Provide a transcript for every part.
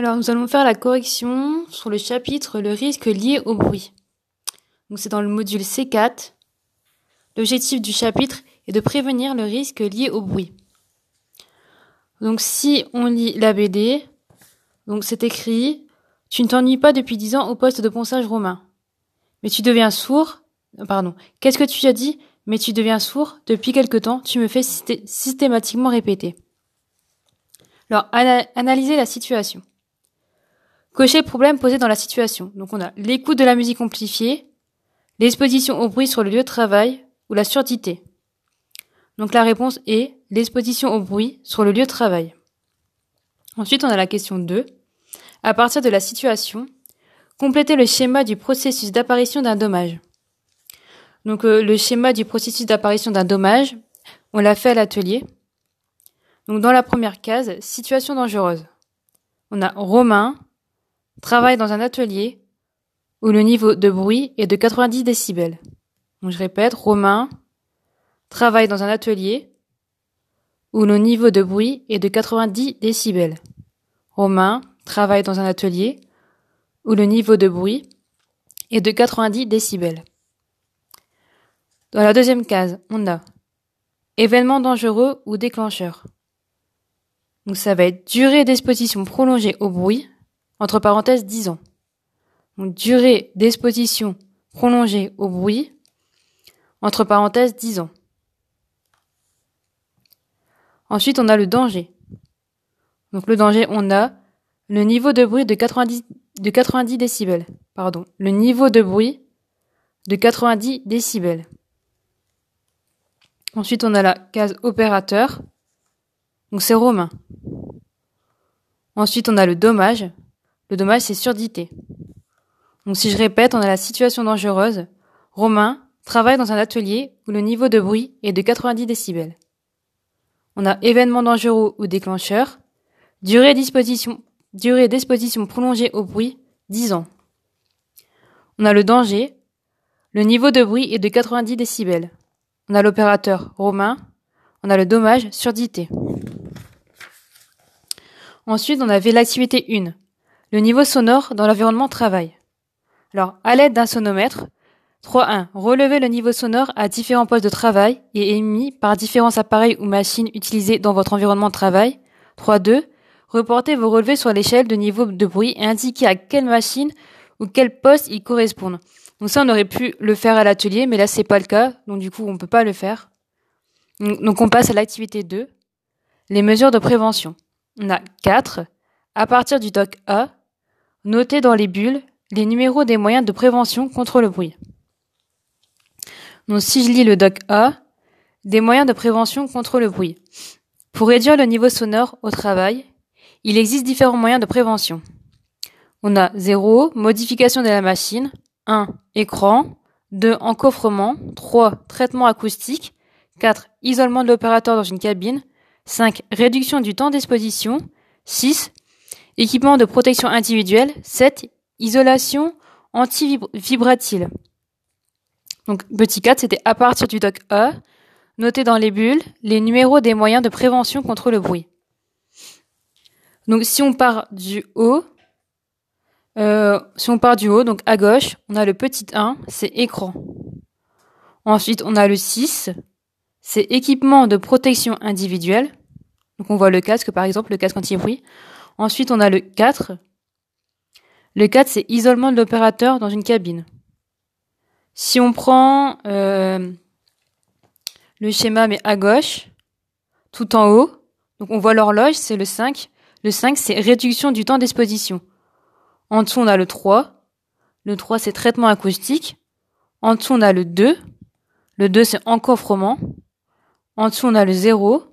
Alors, nous allons faire la correction sur le chapitre Le risque lié au bruit. Donc, c'est dans le module C4. L'objectif du chapitre est de prévenir le risque lié au bruit. Donc, si on lit la BD, donc c'est écrit Tu ne t'ennuies pas depuis dix ans au poste de ponçage romain. Mais tu deviens sourd. Pardon. Qu'est-ce que tu as dit? Mais tu deviens sourd. Depuis quelque temps, tu me fais systématiquement répéter. Alors, analyser la situation. Cocher problème posé dans la situation. Donc on a l'écoute de la musique amplifiée, l'exposition au bruit sur le lieu de travail ou la surdité. Donc la réponse est l'exposition au bruit sur le lieu de travail. Ensuite, on a la question 2. À partir de la situation, compléter le schéma du processus d'apparition d'un dommage. Donc euh, le schéma du processus d'apparition d'un dommage, on l'a fait à l'atelier. Donc dans la première case, situation dangereuse. On a Romain, travaille dans un atelier où le niveau de bruit est de 90 décibels. Donc je répète, Romain travaille dans un atelier où le niveau de bruit est de 90 décibels. Romain travaille dans un atelier où le niveau de bruit est de 90 décibels. Dans la deuxième case, on a événement dangereux ou déclencheur. Donc ça va être durée d'exposition prolongée au bruit, entre parenthèses 10 ans. Donc durée d'exposition prolongée au bruit, entre parenthèses 10 ans. Ensuite, on a le danger. Donc le danger, on a le niveau de bruit de 90, de 90 décibels. Pardon. Le niveau de bruit de 90 décibels. Ensuite, on a la case opérateur. Donc c'est romain. Ensuite, on a le dommage. Le dommage, c'est surdité. Donc si je répète, on a la situation dangereuse. Romain travaille dans un atelier où le niveau de bruit est de 90 décibels. On a événement dangereux ou déclencheur. Durée d'exposition, prolongée au bruit, 10 ans. On a le danger. Le niveau de bruit est de 90 décibels. On a l'opérateur Romain. On a le dommage, surdité. Ensuite, on avait l'activité 1, le niveau sonore dans l'environnement travail. Alors, à l'aide d'un sonomètre, 3.1. Relevez le niveau sonore à différents postes de travail et émis par différents appareils ou machines utilisés dans votre environnement de travail. 3.2. Reportez vos relevés sur l'échelle de niveau de bruit et indiquez à quelle machine ou quel poste ils correspondent. Donc ça, on aurait pu le faire à l'atelier, mais là, c'est pas le cas. Donc du coup, on peut pas le faire. Donc on passe à l'activité 2. Les mesures de prévention. On a 4. À partir du doc A, notez dans les bulles les numéros des moyens de prévention contre le bruit. Donc si je lis le doc A, des moyens de prévention contre le bruit. Pour réduire le niveau sonore au travail, il existe différents moyens de prévention. On a 0. Modification de la machine. 1. Écran. 2. Encoffrement. 3. Traitement acoustique. 4. Isolement de l'opérateur dans une cabine. 5. Réduction du temps d'exposition. 6. Équipement de protection individuelle. 7. Isolation anti-vibratile. Donc, petit 4, c'était à partir du doc A, notez dans les bulles les numéros des moyens de prévention contre le bruit. Donc, si on part du haut, euh, si on part du haut, donc à gauche, on a le petit 1, c'est écran. Ensuite, on a le 6, c'est équipement de protection individuelle. Donc on voit le casque par exemple, le casque anti-bruit. Ensuite on a le 4. Le 4 c'est isolement de l'opérateur dans une cabine. Si on prend euh, le schéma mais à gauche, tout en haut, donc on voit l'horloge, c'est le 5. Le 5 c'est réduction du temps d'exposition. En dessous on a le 3. Le 3 c'est traitement acoustique. En dessous on a le 2. Le 2 c'est encoffrement. En dessous on a le 0.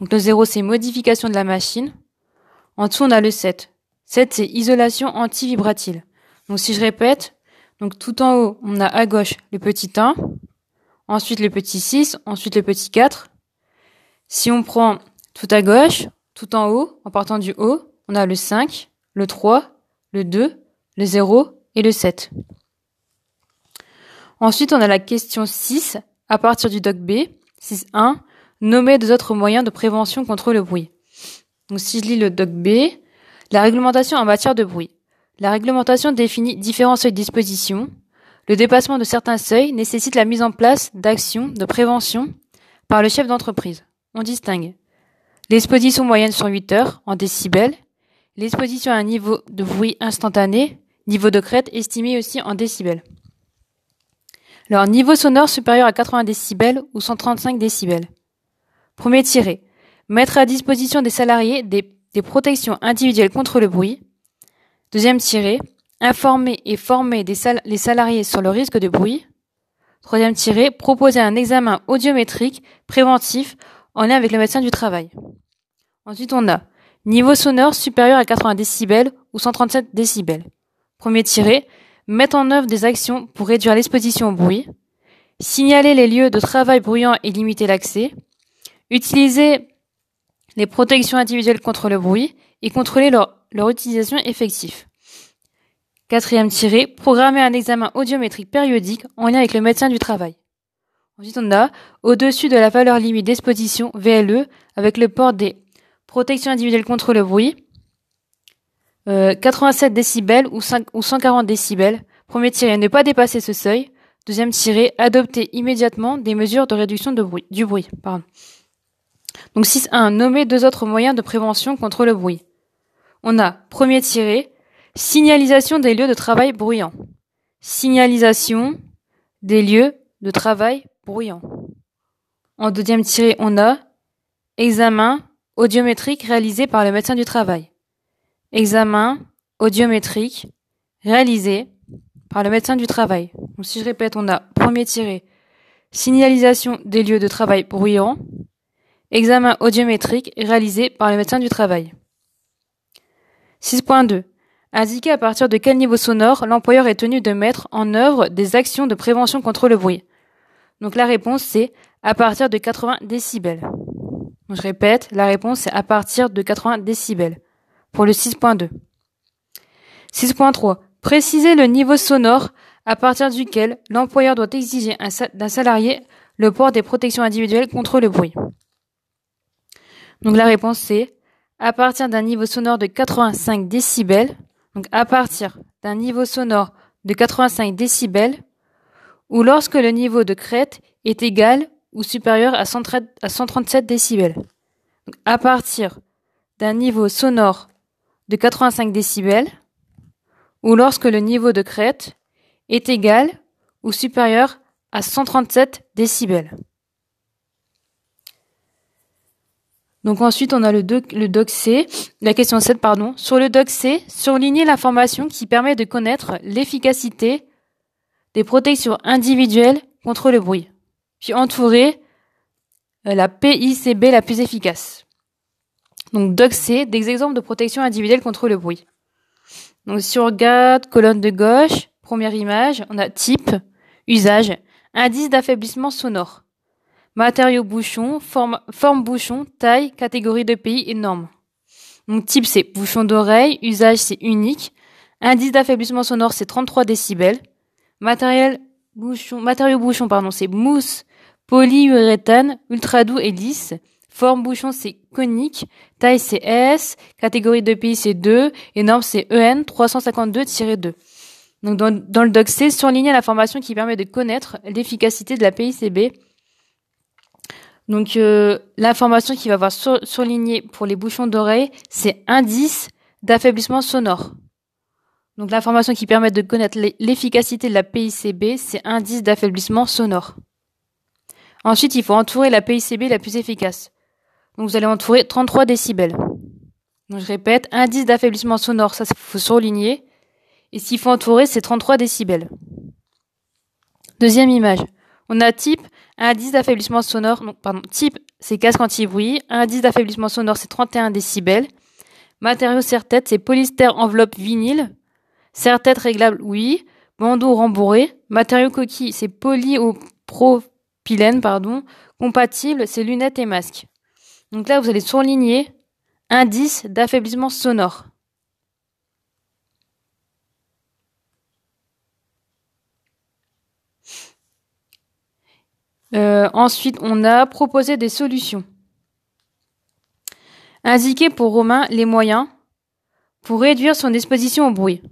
Donc le 0, c'est modification de la machine. En dessous, on a le 7. 7, c'est isolation anti-vibratile. Donc si je répète, donc tout en haut, on a à gauche le petit 1, ensuite le petit 6, ensuite le petit 4. Si on prend tout à gauche, tout en haut, en partant du haut, on a le 5, le 3, le 2, le 0 et le 7. Ensuite, on a la question 6 à partir du doc B, 6.1, nommer deux autres moyens de prévention contre le bruit. Donc si je lis le doc B, La réglementation en matière de bruit. La réglementation définit différents seuils de disposition. Le dépassement de certains seuils nécessite la mise en place d'actions de prévention par le chef d'entreprise. On distingue l'exposition moyenne sur 8 heures en décibels, l'exposition à un niveau de bruit instantané, niveau de crête estimé aussi en décibels. Leur niveau sonore supérieur à 80 décibels ou 135 décibels. Premier tiré. Mettre à disposition des salariés des, protections individuelles contre le bruit. Deuxième tiré. Informer et former les salariés sur le risque de bruit. Troisième tiré. Proposer un examen audiométrique préventif en lien avec le médecin du travail. Ensuite, on a niveau sonore supérieur à 80 décibels ou 137 décibels. Premier tiré, mettre en œuvre des actions pour réduire l'exposition au bruit, signaler les lieux de travail bruyants et limiter l'accès, utiliser les protections individuelles contre le bruit et contrôler leur, utilisation effective. Quatrième tiré, programmer un examen audiométrique périodique en lien avec le médecin du travail. Ensuite, on a au-dessus de la valeur limite d'exposition VLE avec le port des protections individuelles contre le bruit, 87 euh, décibels ou, 5, ou 140 décibels. Premier tiré, ne pas dépasser ce seuil. Deuxième tiré, adopter immédiatement des mesures de réduction du bruit. Donc 6.1. Nommer deux autres moyens de prévention contre le bruit. On a premier tiré, signalisation des lieux de travail bruyants. Signalisation des lieux de travail bruyants. En deuxième tiré, on a examen audiométrique réalisé par le médecin du travail. Examen audiométrique réalisé par le médecin du travail. Donc si je répète, on a premier tiré signalisation des lieux de travail bruyants, examen audiométrique réalisé par le médecin du travail. 6.2. Indiquer à partir de quel niveau sonore l'employeur est tenu de mettre en œuvre des actions de prévention contre le bruit. Donc la réponse c'est à partir de 80 décibels. Donc, je répète, la réponse c'est à partir de 80 décibels pour le 6.2. 6.3. Préciser le niveau sonore à partir duquel l'employeur doit exiger d'un salarié le port des protections individuelles contre le bruit. Donc la réponse c'est à partir d'un niveau sonore de 85 décibels, donc à partir d'un niveau sonore de 85 décibels, ou lorsque le niveau de crête est égal ou supérieur à 137 décibels. Donc à partir d'un niveau sonore de 85 décibels ou lorsque le niveau de crête est égal ou supérieur à 137 décibels. Donc ensuite, on a le, doc, le doc C, la question 7, pardon. Sur le doc C, surligner l'information qui permet de connaître l'efficacité des protections individuelles contre le bruit, puis entourer euh, la PICB la plus efficace. Donc doc C, des exemples de protection individuelle contre le bruit. Donc si on regarde colonne de gauche, première image, on a type, usage, indice d'affaiblissement sonore, matériaux bouchon, forme, forme bouchon, taille, catégorie de pays et normes. Donc type c'est bouchon d'oreille, usage c'est unique, indice d'affaiblissement sonore c'est 33 décibels, matériel bouchon, matériaux bouchon pardon c'est mousse, polyuréthane, ultra doux et lisse, Forme bouchon, c'est conique. Taille, c'est S. Catégorie de pays, c'est 2. Et norme, c'est EN 352-2. Donc, dans, le doc C, surligner l'information qui permet de connaître l'efficacité de la PICB. Donc, euh, l'information qui va avoir sur, surligné pour les bouchons d'oreille, c'est indice d'affaiblissement sonore. Donc, l'information qui permet de connaître l'efficacité de la PICB, c'est indice d'affaiblissement sonore. Ensuite, il faut entourer la PICB la plus efficace. Donc vous allez entourer 33 décibels. Donc je répète, indice d'affaiblissement sonore, ça faut surligner. Et s'il faut entourer, c'est 33 décibels. Deuxième image. On a type, indice d'affaiblissement sonore, donc pardon, type, c'est casque anti-bruit. Indice d'affaiblissement sonore, c'est 31 décibels. Matériau serre-tête, c'est polystère enveloppe vinyle. Serre-tête réglable, oui. Bandeau rembourré. Matériau coquille, c'est poly pardon. Compatible, c'est lunettes et masques. Donc là, vous allez surligner indice d'affaiblissement sonore. Euh, ensuite, on a proposé des solutions. Indiquer pour Romain les moyens Pour réduire son exposition au bruit,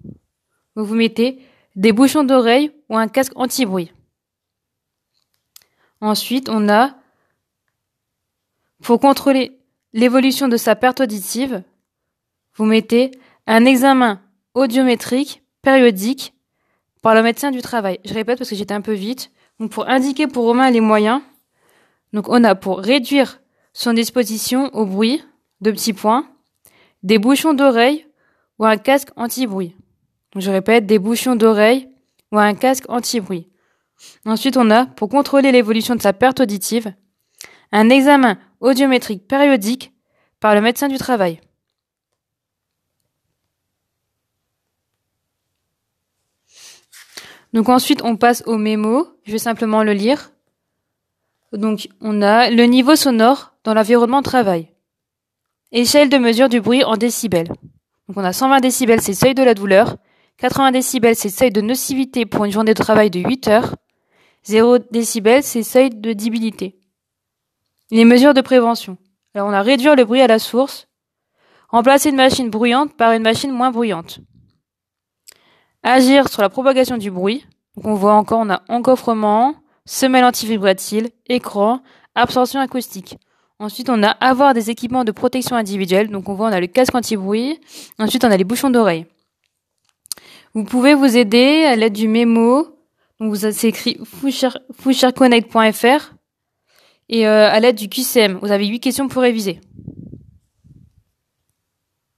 vous mettez des bouchons d'oreille ou un casque anti-bruit. Ensuite, on a, pour contrôler l'évolution de sa perte auditive, vous mettez un examen audiométrique périodique par le médecin du travail. Je répète parce que j'étais un peu vite. Donc pour indiquer pour Romain les moyens, donc on a pour réduire son exposition au bruit, de petits points, des bouchons d'oreille ou un casque anti-bruit. Je répète, des bouchons d'oreille ou un casque anti-bruit. Ensuite, on a, pour contrôler l'évolution de sa perte auditive, un examen audiométrique périodique par le médecin du travail. Donc ensuite, on passe au mémo. Je vais simplement le lire. Donc, on a le niveau sonore dans l'environnement de travail. Échelle de mesure du bruit en décibels. Donc, on a 120 décibels, c'est seuil de la douleur. 80 décibels, c'est seuil de nocivité pour une journée de travail de 8 heures. 0 décibels, c'est seuil de débilité. Les mesures de prévention. Alors, on a réduire le bruit à la source. Remplacer une machine bruyante par une machine moins bruyante. Agir sur la propagation du bruit. Donc on voit encore, on a encoffrement, semelle antivibratile, écran, absorption acoustique. Ensuite, on a avoir des équipements de protection individuelle. Donc on voit, on a le casque anti-bruit. Ensuite, on a les bouchons d'oreille. Vous pouvez vous aider à l'aide du mémo. Donc vous écrit foucherconnect.fr et euh, à l'aide du QCM. Vous avez huit questions pour réviser.